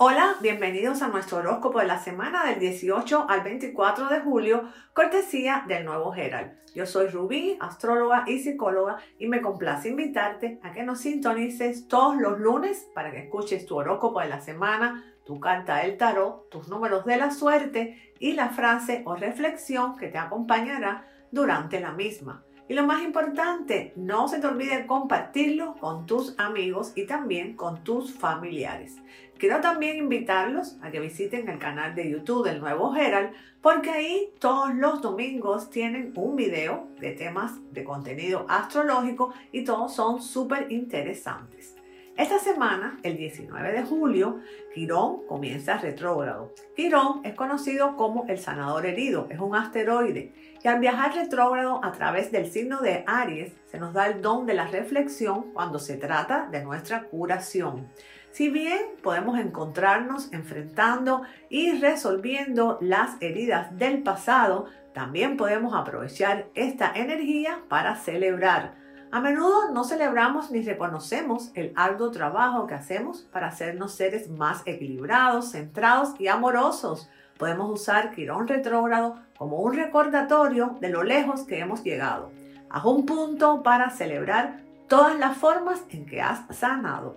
Hola, bienvenidos a nuestro horóscopo de la semana del 18 al 24 de julio, cortesía del nuevo Herald. Yo soy Rubí, astróloga y psicóloga, y me complace invitarte a que nos sintonices todos los lunes para que escuches tu horóscopo de la semana, tu carta del tarot, tus números de la suerte y la frase o reflexión que te acompañará durante la misma. Y lo más importante, no se te olvide compartirlo con tus amigos y también con tus familiares. Quiero también invitarlos a que visiten el canal de YouTube del Nuevo Herald, porque ahí todos los domingos tienen un video de temas de contenido astrológico y todos son súper interesantes. Esta semana, el 19 de julio, Quirón comienza retrógrado. Quirón es conocido como el sanador herido, es un asteroide y al viajar retrógrado a través del signo de Aries se nos da el don de la reflexión cuando se trata de nuestra curación. Si bien podemos encontrarnos enfrentando y resolviendo las heridas del pasado, también podemos aprovechar esta energía para celebrar a menudo no celebramos ni reconocemos el arduo trabajo que hacemos para hacernos seres más equilibrados, centrados y amorosos. Podemos usar Quirón retrógrado como un recordatorio de lo lejos que hemos llegado. Haz un punto para celebrar todas las formas en que has sanado.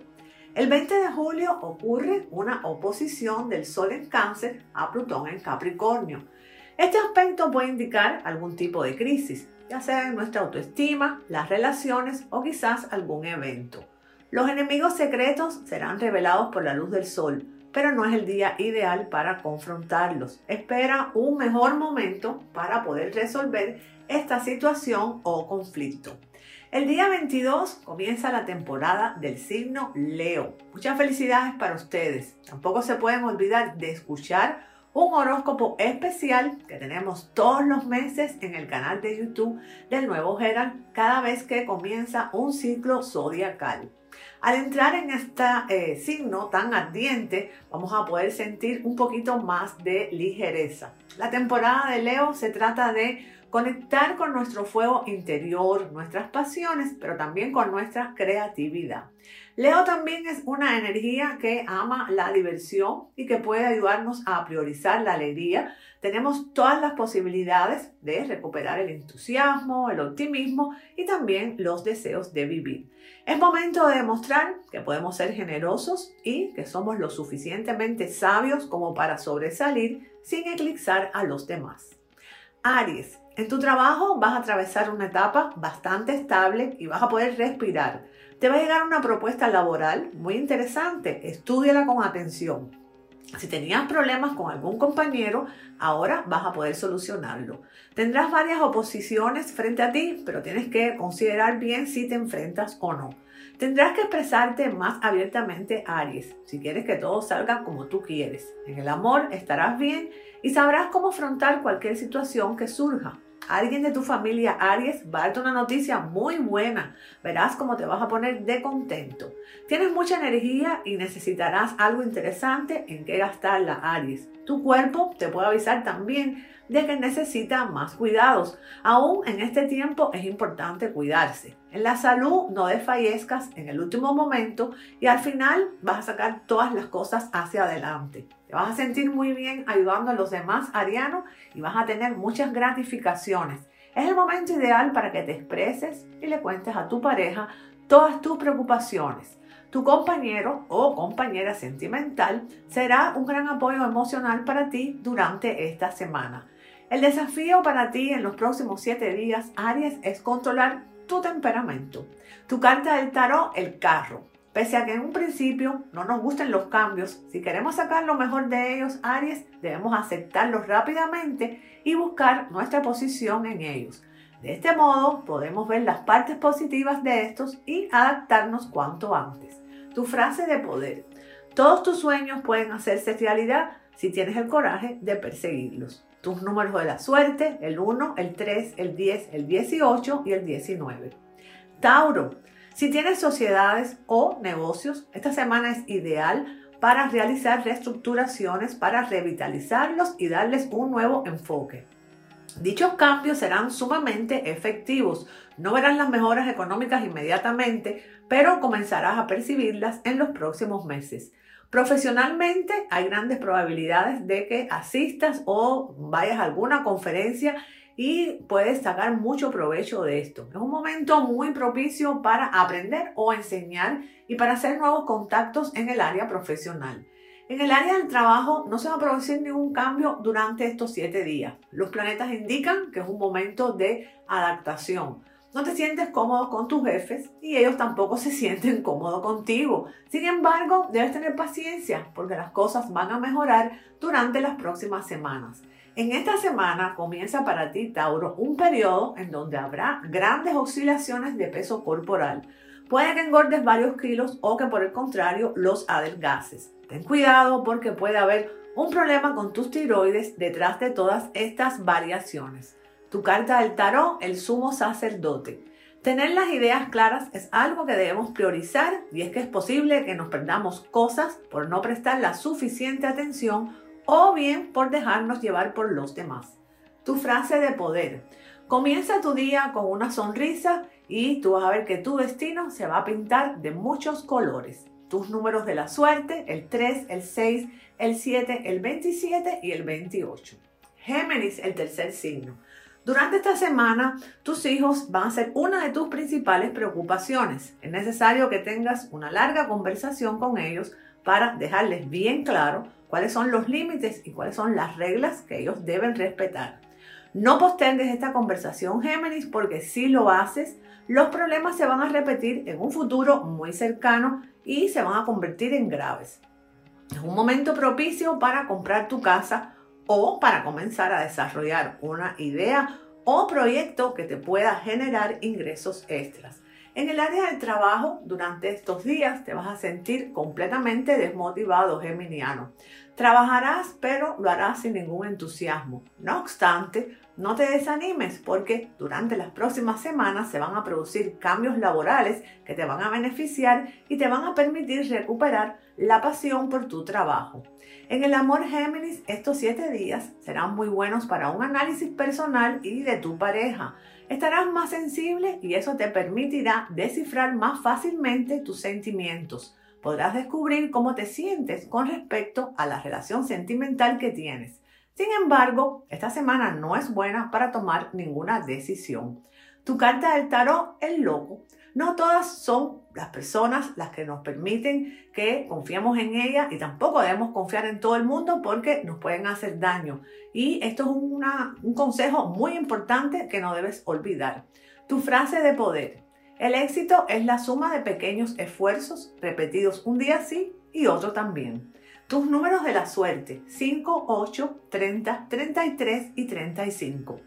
El 20 de julio ocurre una oposición del Sol en Cáncer a Plutón en Capricornio. Este aspecto puede indicar algún tipo de crisis, ya sea en nuestra autoestima, las relaciones o quizás algún evento. Los enemigos secretos serán revelados por la luz del sol, pero no es el día ideal para confrontarlos. Espera un mejor momento para poder resolver esta situación o conflicto. El día 22 comienza la temporada del signo Leo. Muchas felicidades para ustedes. Tampoco se pueden olvidar de escuchar un horóscopo especial que tenemos todos los meses en el canal de YouTube del Nuevo Herald cada vez que comienza un ciclo zodiacal. Al entrar en este signo tan ardiente, vamos a poder sentir un poquito más de ligereza. La temporada de Leo se trata de conectar con nuestro fuego interior, nuestras pasiones, pero también con nuestra creatividad. Leo también es una energía que ama la diversión y que puede ayudarnos a priorizar la alegría. Tenemos todas las posibilidades de recuperar el entusiasmo, el optimismo y también los deseos de vivir. Es momento de demostrar que podemos ser generosos y que somos lo suficientemente sabios como para sobresalir sin eclipsar a los demás. Aries, en tu trabajo vas a atravesar una etapa bastante estable y vas a poder respirar. Te va a llegar una propuesta laboral muy interesante. Estúdiala con atención. Si tenías problemas con algún compañero, ahora vas a poder solucionarlo. Tendrás varias oposiciones frente a ti, pero tienes que considerar bien si te enfrentas o no. Tendrás que expresarte más abiertamente, Aries, si quieres que todo salga como tú quieres. En el amor estarás bien y sabrás cómo afrontar cualquier situación que surja. Alguien de tu familia Aries va a darte una noticia muy buena. Verás cómo te vas a poner de contento. Tienes mucha energía y necesitarás algo interesante en que gastarla, Aries. Tu cuerpo te puede avisar también de que necesita más cuidados. Aún en este tiempo es importante cuidarse. En la salud no desfallezcas en el último momento y al final vas a sacar todas las cosas hacia adelante. Te vas a sentir muy bien ayudando a los demás arianos y vas a tener muchas gratificaciones. Es el momento ideal para que te expreses y le cuentes a tu pareja todas tus preocupaciones. Tu compañero o compañera sentimental será un gran apoyo emocional para ti durante esta semana. El desafío para ti en los próximos siete días, Aries, es controlar tu temperamento. Tu carta del tarot, el carro. Pese a que en un principio no nos gusten los cambios, si queremos sacar lo mejor de ellos, Aries, debemos aceptarlos rápidamente y buscar nuestra posición en ellos. De este modo podemos ver las partes positivas de estos y adaptarnos cuanto antes. Tu frase de poder. Todos tus sueños pueden hacerse realidad si tienes el coraje de perseguirlos. Tus números de la suerte, el 1, el 3, el 10, el 18 y el 19. Tauro, si tienes sociedades o negocios, esta semana es ideal para realizar reestructuraciones, para revitalizarlos y darles un nuevo enfoque. Dichos cambios serán sumamente efectivos. No verás las mejoras económicas inmediatamente, pero comenzarás a percibirlas en los próximos meses. Profesionalmente hay grandes probabilidades de que asistas o vayas a alguna conferencia y puedes sacar mucho provecho de esto. Es un momento muy propicio para aprender o enseñar y para hacer nuevos contactos en el área profesional. En el área del trabajo no se va a producir ningún cambio durante estos siete días. Los planetas indican que es un momento de adaptación no te sientes cómodo con tus jefes y ellos tampoco se sienten cómodos contigo. Sin embargo, debes tener paciencia porque las cosas van a mejorar durante las próximas semanas. En esta semana comienza para ti, Tauro, un periodo en donde habrá grandes oscilaciones de peso corporal. Puede que engordes varios kilos o que por el contrario los adelgaces. Ten cuidado porque puede haber un problema con tus tiroides detrás de todas estas variaciones. Tu carta del tarot, el sumo sacerdote. Tener las ideas claras es algo que debemos priorizar y es que es posible que nos perdamos cosas por no prestar la suficiente atención o bien por dejarnos llevar por los demás. Tu frase de poder. Comienza tu día con una sonrisa y tú vas a ver que tu destino se va a pintar de muchos colores. Tus números de la suerte, el 3, el 6, el 7, el 27 y el 28. Géminis, el tercer signo. Durante esta semana, tus hijos van a ser una de tus principales preocupaciones. Es necesario que tengas una larga conversación con ellos para dejarles bien claro cuáles son los límites y cuáles son las reglas que ellos deben respetar. No postergues esta conversación, Géminis, porque si lo haces, los problemas se van a repetir en un futuro muy cercano y se van a convertir en graves. Es un momento propicio para comprar tu casa o para comenzar a desarrollar una idea o proyecto que te pueda generar ingresos extras. En el área del trabajo, durante estos días te vas a sentir completamente desmotivado, geminiano. Trabajarás, pero lo harás sin ningún entusiasmo. No obstante, no te desanimes porque durante las próximas semanas se van a producir cambios laborales que te van a beneficiar y te van a permitir recuperar la pasión por tu trabajo. En el amor Géminis, estos siete días serán muy buenos para un análisis personal y de tu pareja. Estarás más sensible y eso te permitirá descifrar más fácilmente tus sentimientos. Podrás descubrir cómo te sientes con respecto a la relación sentimental que tienes. Sin embargo, esta semana no es buena para tomar ninguna decisión. Tu carta del tarot, el loco. No todas son las personas las que nos permiten que confiemos en ellas y tampoco debemos confiar en todo el mundo porque nos pueden hacer daño. Y esto es un consejo muy importante que no debes olvidar. Tu frase de poder. El éxito es la suma de pequeños esfuerzos repetidos un día sí y otro también. Tus números de la suerte 5, 8, 30, 33 y 35.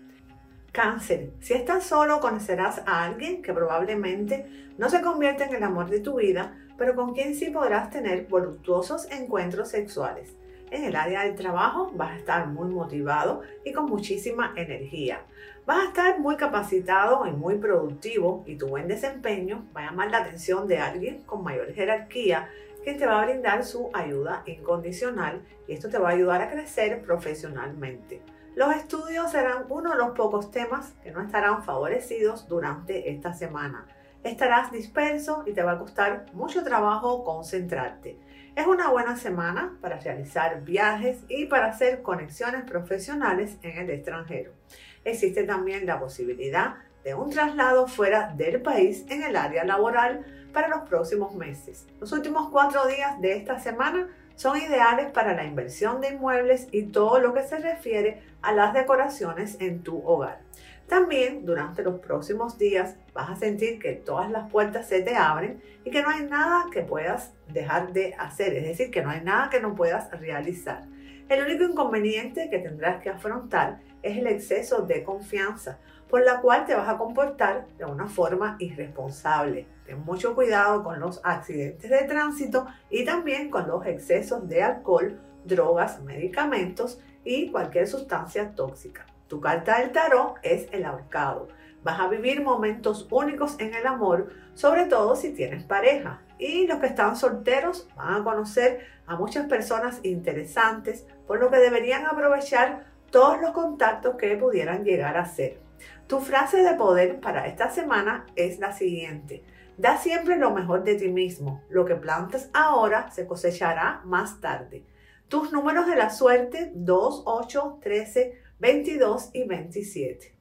Cáncer, si estás solo conocerás a alguien que probablemente no se convierta en el amor de tu vida, pero con quien sí podrás tener voluptuosos encuentros sexuales. En el área del trabajo vas a estar muy motivado y con muchísima energía. Vas a estar muy capacitado y muy productivo y tu buen desempeño va a llamar la atención de alguien con mayor jerarquía que te va a brindar su ayuda incondicional y esto te va a ayudar a crecer profesionalmente. Los estudios serán uno de los pocos temas que no estarán favorecidos durante esta semana. Estarás disperso y te va a costar mucho trabajo concentrarte. Es una buena semana para realizar viajes y para hacer conexiones profesionales en el extranjero. Existe también la posibilidad de un traslado fuera del país en el área laboral para los próximos meses. Los últimos cuatro días de esta semana son ideales para la inversión de inmuebles y todo lo que se refiere a las decoraciones en tu hogar. También durante los próximos días vas a sentir que todas las puertas se te abren y que no hay nada que puedas dejar de hacer, es decir, que no hay nada que no puedas realizar. El único inconveniente que tendrás que afrontar es el exceso de confianza, por la cual te vas a comportar de una forma irresponsable. Ten mucho cuidado con los accidentes de tránsito y también con los excesos de alcohol, drogas, medicamentos y cualquier sustancia tóxica. Tu carta del tarot es el ahorcado. Vas a vivir momentos únicos en el amor, sobre todo si tienes pareja. Y los que están solteros van a conocer a muchas personas interesantes, por lo que deberían aprovechar todos los contactos que pudieran llegar a ser. Tu frase de poder para esta semana es la siguiente. Da siempre lo mejor de ti mismo. Lo que plantas ahora se cosechará más tarde. Tus números de la suerte 2, 8, 13, 22 y 27.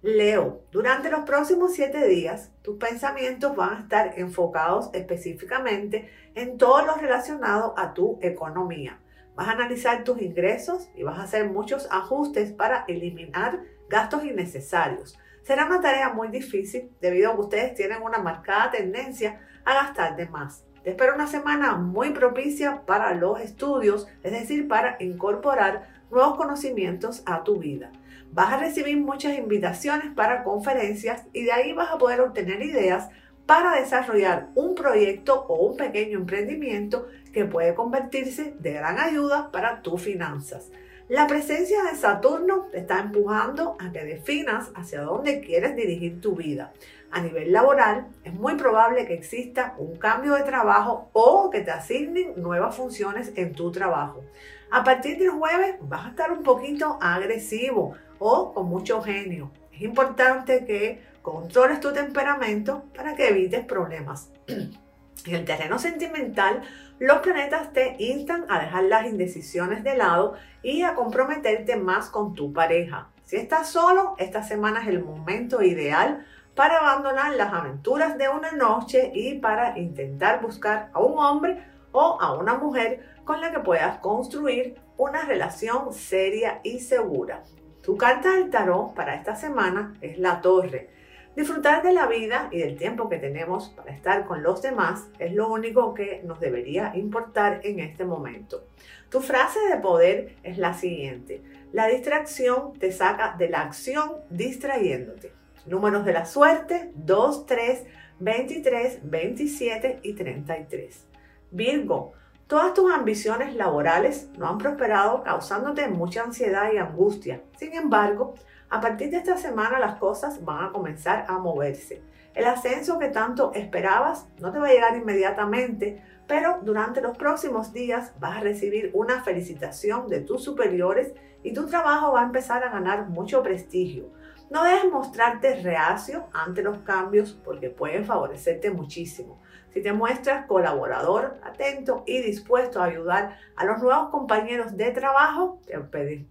Leo, durante los próximos siete días, tus pensamientos van a estar enfocados específicamente en todo lo relacionado a tu economía. Vas a analizar tus ingresos y vas a hacer muchos ajustes para eliminar gastos innecesarios. Será una tarea muy difícil debido a que ustedes tienen una marcada tendencia a gastar de más. Te espero una semana muy propicia para los estudios, es decir, para incorporar nuevos conocimientos a tu vida. Vas a recibir muchas invitaciones para conferencias y de ahí vas a poder obtener ideas para desarrollar un proyecto o un pequeño emprendimiento que puede convertirse de gran ayuda para tus finanzas. La presencia de Saturno te está empujando a que definas hacia dónde quieres dirigir tu vida. A nivel laboral, es muy probable que exista un cambio de trabajo o que te asignen nuevas funciones en tu trabajo. A partir del jueves vas a estar un poquito agresivo o con mucho genio. Es importante que controles tu temperamento para que evites problemas. En el terreno sentimental, los planetas te instan a dejar las indecisiones de lado y a comprometerte más con tu pareja. Si estás solo, esta semana es el momento ideal para abandonar las aventuras de una noche y para intentar buscar a un hombre o a una mujer con la que puedas construir una relación seria y segura. Tu carta del tarot para esta semana es la torre. Disfrutar de la vida y del tiempo que tenemos para estar con los demás es lo único que nos debería importar en este momento. Tu frase de poder es la siguiente. La distracción te saca de la acción distrayéndote. Números de la suerte 2, 3, 23, 27 y 33. Virgo, Todas tus ambiciones laborales no han prosperado causándote mucha ansiedad y angustia. Sin embargo, a partir de esta semana las cosas van a comenzar a moverse. El ascenso que tanto esperabas no te va a llegar inmediatamente, pero durante los próximos días vas a recibir una felicitación de tus superiores y tu trabajo va a empezar a ganar mucho prestigio. No dejes mostrarte reacio ante los cambios porque pueden favorecerte muchísimo. Si te muestras colaborador, atento y dispuesto a ayudar a los nuevos compañeros de trabajo,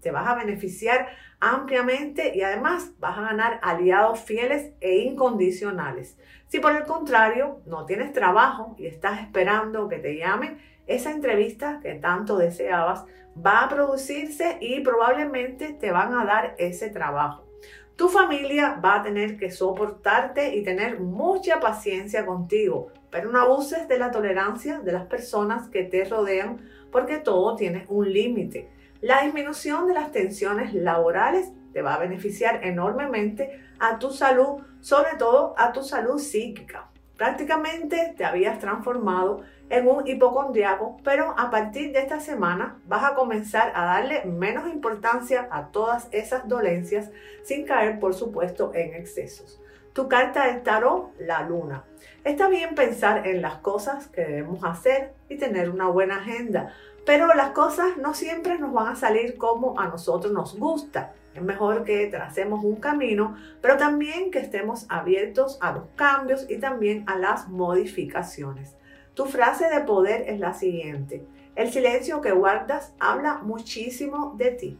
te, vas a beneficiar ampliamente y además vas a ganar aliados fieles e incondicionales. Si por el contrario no tienes trabajo y estás esperando que te llamen, esa entrevista que tanto deseabas va a producirse y probablemente te van a dar ese trabajo. Tu familia va a tener que soportarte y tener mucha paciencia contigo, pero no abuses de la tolerancia de las personas que te rodean porque todo tiene un límite. La disminución de las tensiones laborales te va a beneficiar enormemente a tu salud, sobre todo a tu salud psíquica. Prácticamente te habías transformado en un hipocondriaco, pero a partir de esta semana vas a comenzar a darle menos importancia a todas esas dolencias sin caer, por supuesto, en excesos. Tu carta del tarot, la luna. Está bien pensar en las cosas que debemos hacer y tener una buena agenda, pero las cosas no siempre nos van a salir como a nosotros nos gusta. Es mejor que tracemos un camino, pero también que estemos abiertos a los cambios y también a las modificaciones. Tu frase de poder es la siguiente. El silencio que guardas habla muchísimo de ti.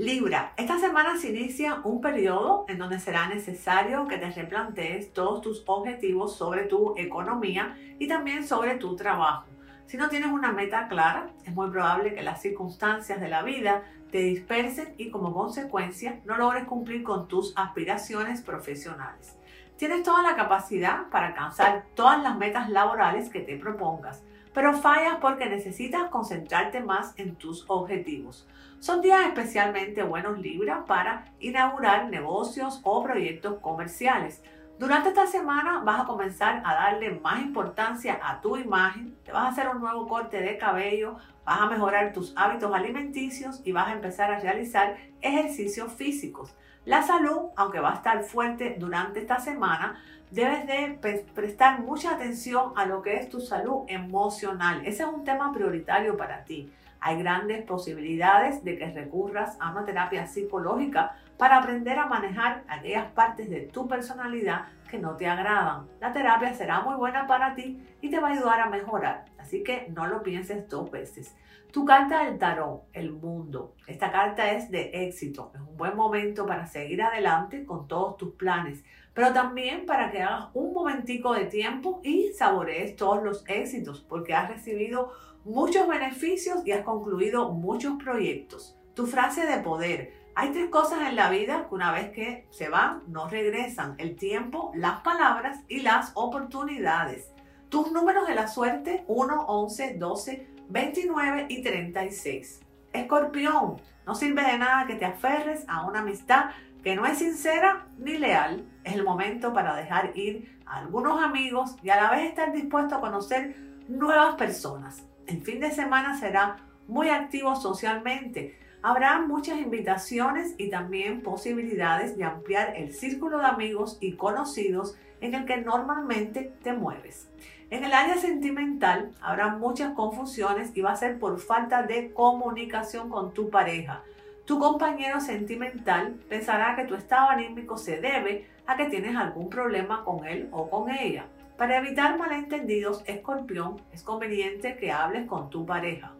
Libra, esta semana se inicia un periodo en donde será necesario que te replantees todos tus objetivos sobre tu economía y también sobre tu trabajo. Si no tienes una meta clara, es muy probable que las circunstancias de la vida te dispersen y como consecuencia no logres cumplir con tus aspiraciones profesionales. Tienes toda la capacidad para alcanzar todas las metas laborales que te propongas, pero fallas porque necesitas concentrarte más en tus objetivos. Son días especialmente buenos Libra para inaugurar negocios o proyectos comerciales. Durante esta semana vas a comenzar a darle más importancia a tu imagen, te vas a hacer un nuevo corte de cabello, vas a mejorar tus hábitos alimenticios y vas a empezar a realizar ejercicios físicos. La salud, aunque va a estar fuerte durante esta semana, debes de prestar mucha atención a lo que es tu salud emocional. Ese es un tema prioritario para ti. Hay grandes posibilidades de que recurras a una terapia psicológica para aprender a manejar aquellas partes de tu personalidad que no te agradan. La terapia será muy buena para ti y te va a ayudar a mejorar. Así que no lo pienses dos veces. Tu carta del tarot, el mundo. Esta carta es de éxito. Es un buen momento para seguir adelante con todos tus planes, pero también para que hagas un momentico de tiempo y saborees todos los éxitos, porque has recibido muchos beneficios y has concluido muchos proyectos. Tu frase de poder. Hay tres cosas en la vida que una vez que se van, no regresan. El tiempo, las palabras y las oportunidades. Tus números de la suerte, 1, 11, 12, 29 y 36. Escorpión, no sirve de nada que te aferres a una amistad que no es sincera ni leal. Es el momento para dejar ir a algunos amigos y a la vez estar dispuesto a conocer nuevas personas. El fin de semana será muy activo socialmente. Habrá muchas invitaciones y también posibilidades de ampliar el círculo de amigos y conocidos en el que normalmente te mueves. En el área sentimental habrá muchas confusiones y va a ser por falta de comunicación con tu pareja. Tu compañero sentimental pensará que tu estado anímico se debe a que tienes algún problema con él o con ella. Para evitar malentendidos, escorpión, es conveniente que hables con tu pareja.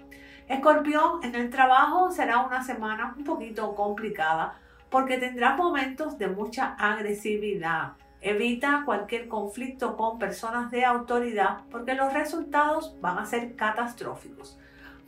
Escorpión, en el trabajo será una semana un poquito complicada porque tendrás momentos de mucha agresividad Evita cualquier conflicto con personas de autoridad porque los resultados van a ser catastróficos.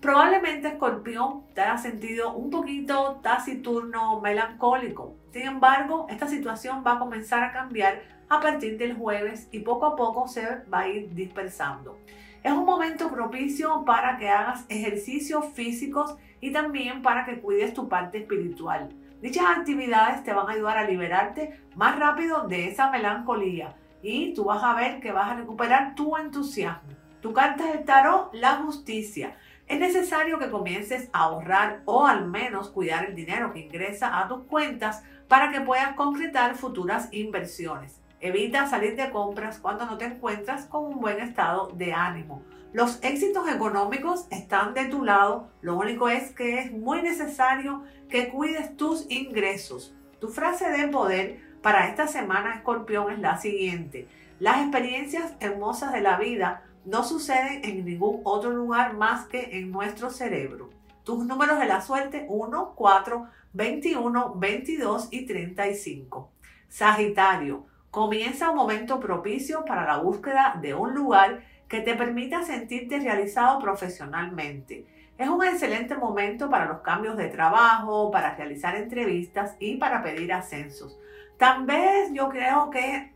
Probablemente Escorpión te haya sentido un poquito taciturno, melancólico. Sin embargo, esta situación va a comenzar a cambiar a partir del jueves y poco a poco se va a ir dispersando. Es un momento propicio para que hagas ejercicios físicos y también para que cuides tu parte espiritual. Dichas actividades te van a ayudar a liberarte más rápido de esa melancolía y tú vas a ver que vas a recuperar tu entusiasmo. Tu carta del tarot, la justicia. Es necesario que comiences a ahorrar o al menos cuidar el dinero que ingresa a tus cuentas para que puedas concretar futuras inversiones. Evita salir de compras cuando no te encuentras con un buen estado de ánimo. Los éxitos económicos están de tu lado, lo único es que es muy necesario que cuides tus ingresos. Tu frase de poder para esta semana, escorpión, es la siguiente. Las experiencias hermosas de la vida no suceden en ningún otro lugar más que en nuestro cerebro. Tus números de la suerte 1, 4, 21, 22 y 35. Sagitario, comienza un momento propicio para la búsqueda de un lugar que te permita sentirte realizado profesionalmente. Es un excelente momento para los cambios de trabajo, para realizar entrevistas y para pedir ascensos. Tal vez yo creo que,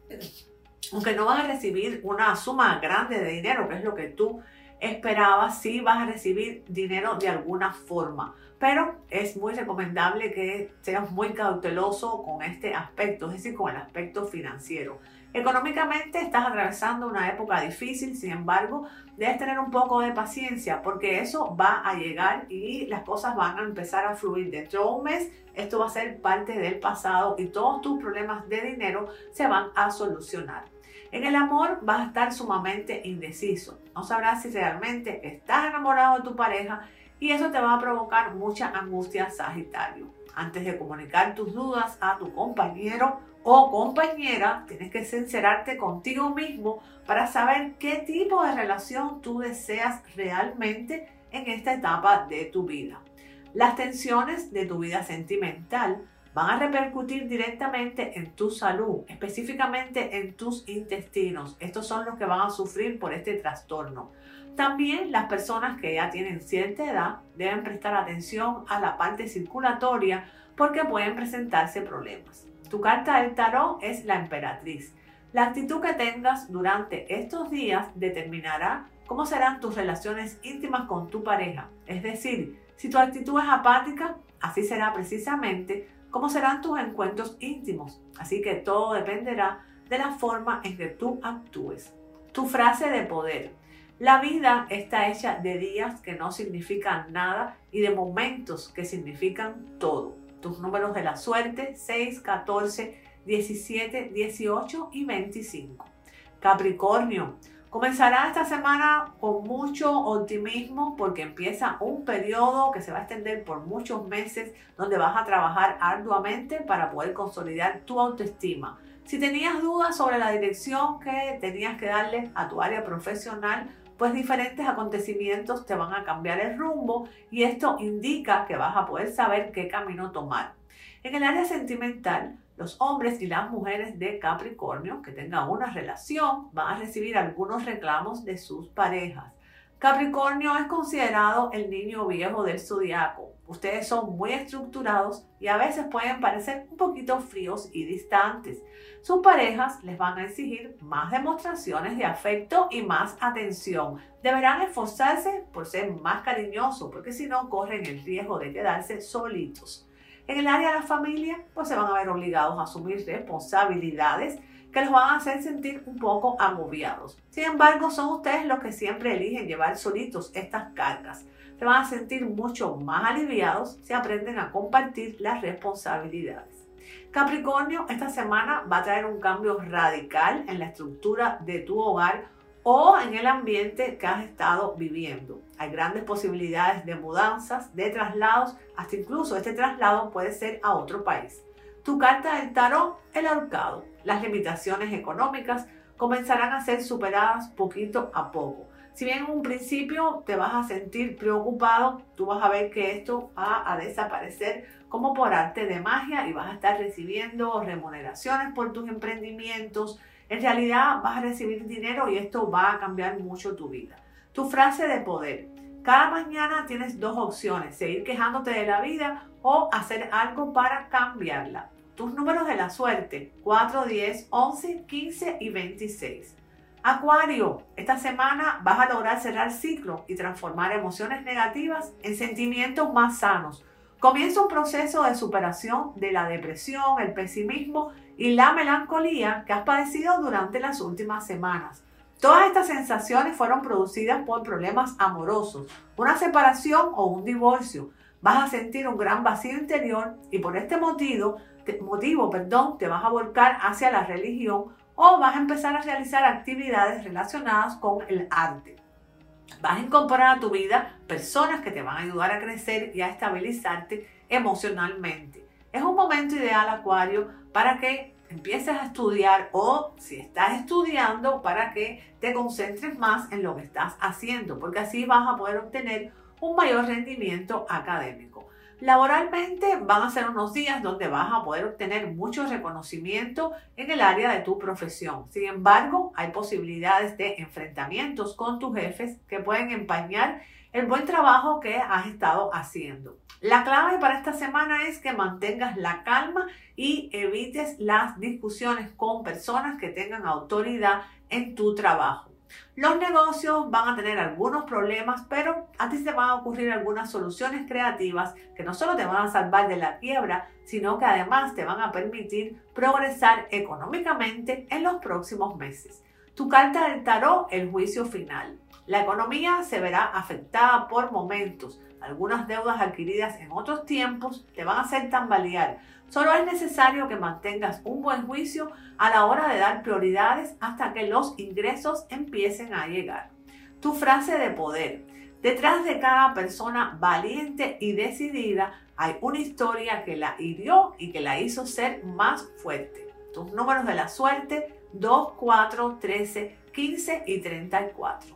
aunque no vas a recibir una suma grande de dinero, que es lo que tú esperabas, sí vas a recibir dinero de alguna forma. Pero es muy recomendable que seas muy cauteloso con este aspecto, es decir, con el aspecto financiero. Económicamente estás atravesando una época difícil, sin embargo, debes tener un poco de paciencia porque eso va a llegar y las cosas van a empezar a fluir. Dentro de un mes esto va a ser parte del pasado y todos tus problemas de dinero se van a solucionar. En el amor vas a estar sumamente indeciso. No sabrás si realmente estás enamorado de tu pareja y eso te va a provocar mucha angustia, Sagitario. Antes de comunicar tus dudas a tu compañero o compañera, tienes que sincerarte contigo mismo para saber qué tipo de relación tú deseas realmente en esta etapa de tu vida. Las tensiones de tu vida sentimental van a repercutir directamente en tu salud, específicamente en tus intestinos. Estos son los que van a sufrir por este trastorno. También las personas que ya tienen cierta edad deben prestar atención a la parte circulatoria porque pueden presentarse problemas. Tu carta del tarot es la emperatriz. La actitud que tengas durante estos días determinará cómo serán tus relaciones íntimas con tu pareja. Es decir, si tu actitud es apática, así será precisamente cómo serán tus encuentros íntimos. Así que todo dependerá de la forma en que tú actúes. Tu frase de poder. La vida está hecha de días que no significan nada y de momentos que significan todo tus números de la suerte 6, 14, 17, 18 y 25. Capricornio, comenzará esta semana con mucho optimismo porque empieza un periodo que se va a extender por muchos meses donde vas a trabajar arduamente para poder consolidar tu autoestima. Si tenías dudas sobre la dirección que tenías que darle a tu área profesional, pues diferentes acontecimientos te van a cambiar el rumbo y esto indica que vas a poder saber qué camino tomar. En el área sentimental, los hombres y las mujeres de Capricornio que tengan una relación van a recibir algunos reclamos de sus parejas. Capricornio es considerado el niño viejo del zodiaco. Ustedes son muy estructurados y a veces pueden parecer un poquito fríos y distantes. Sus parejas les van a exigir más demostraciones de afecto y más atención. Deberán esforzarse por ser más cariñosos porque si no corren el riesgo de quedarse solitos. En el área de la familia, pues se van a ver obligados a asumir responsabilidades que los van a hacer sentir un poco agobiados. Sin embargo, son ustedes los que siempre eligen llevar solitos estas cargas. Se van a sentir mucho más aliviados si aprenden a compartir las responsabilidades. Capricornio, esta semana va a traer un cambio radical en la estructura de tu hogar o en el ambiente que has estado viviendo. Hay grandes posibilidades de mudanzas, de traslados, hasta incluso este traslado puede ser a otro país. Tu carta del tarot, el ahorcado. Las limitaciones económicas comenzarán a ser superadas poquito a poco. Si bien en un principio te vas a sentir preocupado, tú vas a ver que esto va a desaparecer como por arte de magia y vas a estar recibiendo remuneraciones por tus emprendimientos. En realidad vas a recibir dinero y esto va a cambiar mucho tu vida. Tu frase de poder. Cada mañana tienes dos opciones, seguir quejándote de la vida o hacer algo para cambiarla. Tus números de la suerte, 4, 10, 11, 15 y 26. Acuario, esta semana vas a lograr cerrar ciclo y transformar emociones negativas en sentimientos más sanos. Comienza un proceso de superación de la depresión, el pesimismo y la melancolía que has padecido durante las últimas semanas. Todas estas sensaciones fueron producidas por problemas amorosos, una separación o un divorcio. Vas a sentir un gran vacío interior y por este motivo motivo, perdón, te vas a volcar hacia la religión o vas a empezar a realizar actividades relacionadas con el arte. Vas a incorporar a tu vida personas que te van a ayudar a crecer y a estabilizarte emocionalmente. Es un momento ideal, Acuario, para que empieces a estudiar o si estás estudiando, para que te concentres más en lo que estás haciendo, porque así vas a poder obtener un mayor rendimiento académico. Laboralmente van a ser unos días donde vas a poder obtener mucho reconocimiento en el área de tu profesión. Sin embargo, hay posibilidades de enfrentamientos con tus jefes que pueden empañar el buen trabajo que has estado haciendo. La clave para esta semana es que mantengas la calma y evites las discusiones con personas que tengan autoridad en tu trabajo. Los negocios van a tener algunos problemas, pero a ti te van a ocurrir algunas soluciones creativas que no solo te van a salvar de la quiebra, sino que además te van a permitir progresar económicamente en los próximos meses. Tu carta del tarot, el juicio final. La economía se verá afectada por momentos. Algunas deudas adquiridas en otros tiempos te van a hacer tambalear Solo es necesario que mantengas un buen juicio a la hora de dar prioridades hasta que los ingresos empiecen a llegar. Tu frase de poder. Detrás de cada persona valiente y decidida hay una historia que la hirió y que la hizo ser más fuerte. Tus números de la suerte 2, 4, 13, 15 y 34.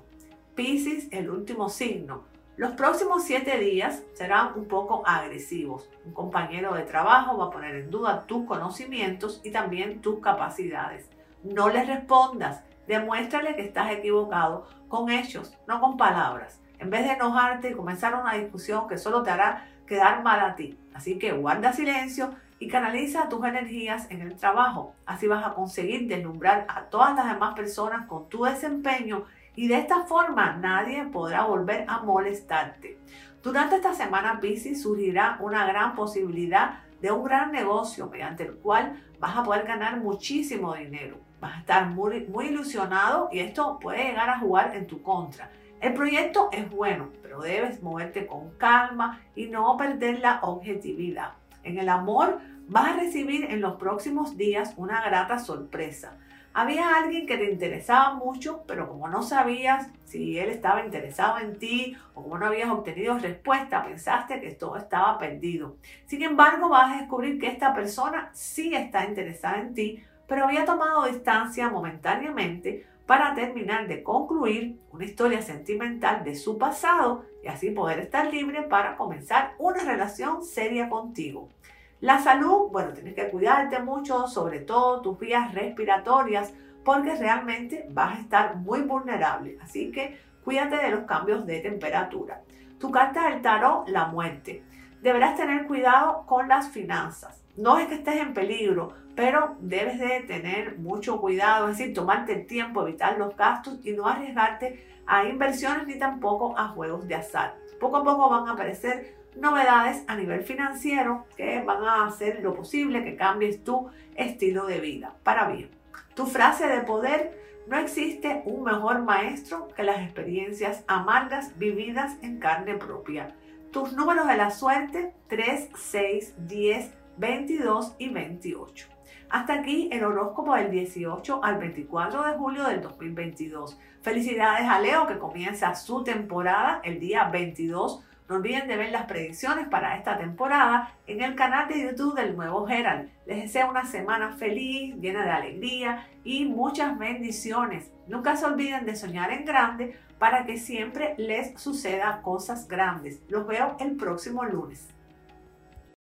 Piscis, el último signo. Los próximos siete días serán un poco agresivos. Un compañero de trabajo va a poner en duda tus conocimientos y también tus capacidades. No les respondas, demuéstrale que estás equivocado con hechos, no con palabras. En vez de enojarte y comenzar una discusión que solo te hará quedar mal a ti. Así que guarda silencio y canaliza tus energías en el trabajo. Así vas a conseguir deslumbrar a todas las demás personas con tu desempeño y de esta forma nadie podrá volver a molestarte. Durante esta semana Pisces surgirá una gran posibilidad de un gran negocio mediante el cual vas a poder ganar muchísimo dinero. Vas a estar muy, muy ilusionado y esto puede llegar a jugar en tu contra. El proyecto es bueno, pero debes moverte con calma y no perder la objetividad. En el amor vas a recibir en los próximos días una grata sorpresa. Había alguien que te interesaba mucho, pero como no sabías si él estaba interesado en ti o como no habías obtenido respuesta, pensaste que todo estaba perdido. Sin embargo, vas a descubrir que esta persona sí está interesada en ti, pero había tomado distancia momentáneamente para terminar de concluir una historia sentimental de su pasado y así poder estar libre para comenzar una relación seria contigo. La salud, bueno, tienes que cuidarte mucho, sobre todo tus vías respiratorias, porque realmente vas a estar muy vulnerable. Así que cuídate de los cambios de temperatura. Tu carta del tarot, la muerte. Deberás tener cuidado con las finanzas. No es que estés en peligro, pero debes de tener mucho cuidado, es decir, tomarte el tiempo, evitar los gastos y no arriesgarte a inversiones ni tampoco a juegos de azar. Poco a poco van a aparecer novedades a nivel financiero que van a hacer lo posible que cambies tu estilo de vida para bien. Tu frase de poder, no existe un mejor maestro que las experiencias amargas vividas en carne propia. Tus números de la suerte, 3, 6, 10, 22 y 28. Hasta aquí el horóscopo del 18 al 24 de julio del 2022. Felicidades a Leo que comienza su temporada el día 22. No olviden de ver las predicciones para esta temporada en el canal de YouTube del Nuevo Herald. Les deseo una semana feliz, llena de alegría y muchas bendiciones. Nunca se olviden de soñar en grande para que siempre les suceda cosas grandes. Los veo el próximo lunes.